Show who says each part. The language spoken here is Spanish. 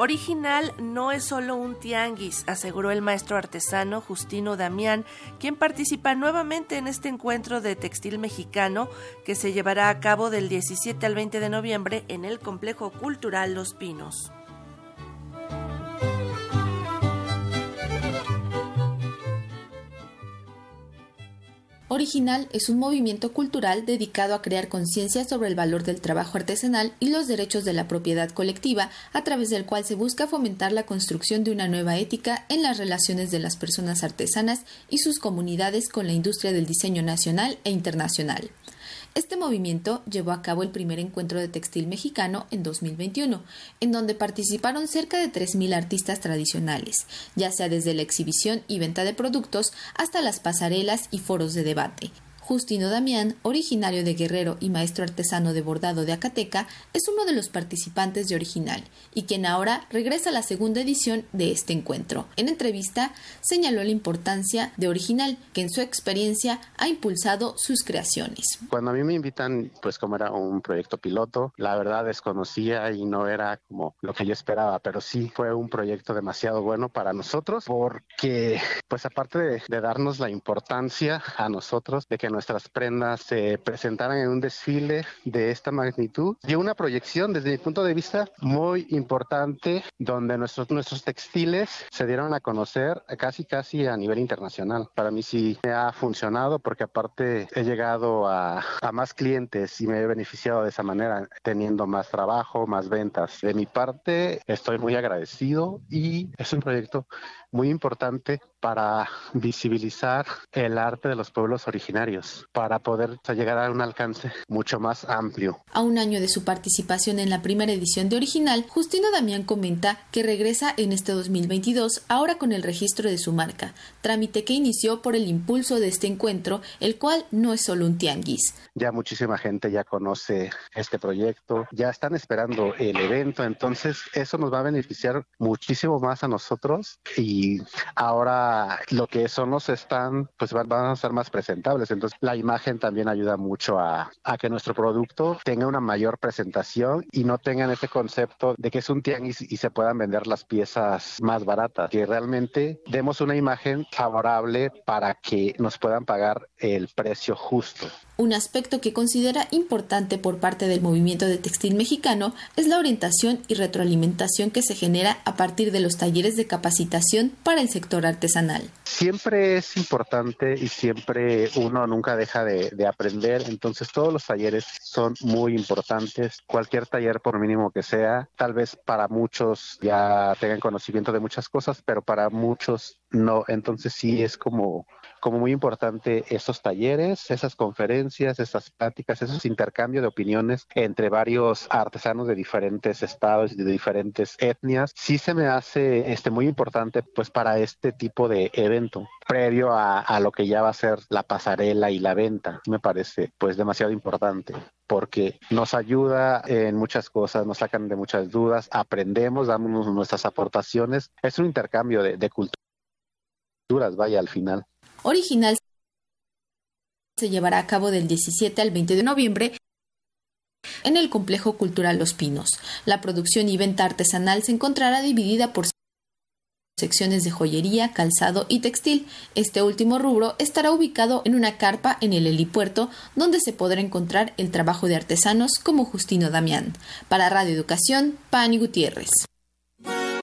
Speaker 1: Original no es solo un tianguis, aseguró el maestro artesano Justino Damián, quien participa nuevamente en este encuentro de textil mexicano que se llevará a cabo del 17 al 20 de noviembre en el Complejo Cultural Los Pinos.
Speaker 2: Original es un movimiento cultural dedicado a crear conciencia sobre el valor del trabajo artesanal y los derechos de la propiedad colectiva, a través del cual se busca fomentar la construcción de una nueva ética en las relaciones de las personas artesanas y sus comunidades con la industria del diseño nacional e internacional. Este movimiento llevó a cabo el primer encuentro de textil mexicano en 2021, en donde participaron cerca de 3.000 artistas tradicionales, ya sea desde la exhibición y venta de productos hasta las pasarelas y foros de debate, Justino Damián, originario de Guerrero y maestro artesano de bordado de Acateca, es uno de los participantes de Original y quien ahora regresa a la segunda edición de este encuentro. En entrevista señaló la importancia de Original, que en su experiencia ha impulsado sus creaciones.
Speaker 3: Cuando a mí me invitan, pues como era un proyecto piloto, la verdad desconocía y no era como lo que yo esperaba, pero sí fue un proyecto demasiado bueno para nosotros porque, pues aparte de, darnos la importancia a nosotros de que nuestras prendas se presentaran en un desfile de esta magnitud y una proyección desde mi punto de vista muy importante donde nuestros, nuestros textiles se dieron a conocer casi casi a nivel internacional. Para mí sí me ha funcionado porque aparte he llegado a, a más clientes y me he beneficiado de esa manera teniendo más trabajo, más ventas. De mi parte estoy muy agradecido y es un proyecto muy importante para visibilizar el arte de los pueblos originarios, para poder llegar a un alcance mucho más amplio.
Speaker 2: A un año de su participación en la primera edición de Original, Justino Damián comenta que regresa en este 2022 ahora con el registro de su marca, trámite que inició por el impulso de este encuentro, el cual no es solo un tianguis.
Speaker 3: Ya muchísima gente ya conoce este proyecto, ya están esperando el evento, entonces eso nos va a beneficiar muchísimo más a nosotros y ahora lo que son los están pues van, a ser más presentables. Entonces la imagen también ayuda mucho a, a, que nuestro producto tenga una mayor presentación y no tengan ese concepto de que es un tianguis y se puedan vender las piezas más baratas. Que realmente demos una imagen favorable para que nos puedan pagar el precio justo.
Speaker 2: Un aspecto que considera importante por parte del movimiento de textil mexicano es la orientación y retroalimentación que se genera a partir de los talleres de capacitación para el sector
Speaker 3: Siempre es importante y siempre uno nunca deja de, de aprender, entonces todos los talleres son muy importantes. Cualquier taller, por mínimo que sea, tal vez para muchos ya tengan conocimiento de muchas cosas, pero para muchos no. Entonces sí es como como muy importante esos talleres, esas conferencias, esas pláticas, esos intercambios de opiniones entre varios artesanos de diferentes estados y de diferentes etnias. Sí se me hace este muy importante pues para este tipo de evento previo a, a lo que ya va a ser la pasarela y la venta. Me parece pues demasiado importante porque nos ayuda en muchas cosas, nos sacan de muchas dudas, aprendemos, damos nuestras aportaciones. Es un intercambio de, de culturas, vaya, al final.
Speaker 2: Original se llevará a cabo del 17 al 20 de noviembre en el Complejo Cultural Los Pinos. La producción y venta artesanal se encontrará dividida por secciones de joyería, calzado y textil. Este último rubro estará ubicado en una carpa en el helipuerto donde se podrá encontrar el trabajo de artesanos como Justino Damián. Para Radio Educación, Pani Gutiérrez.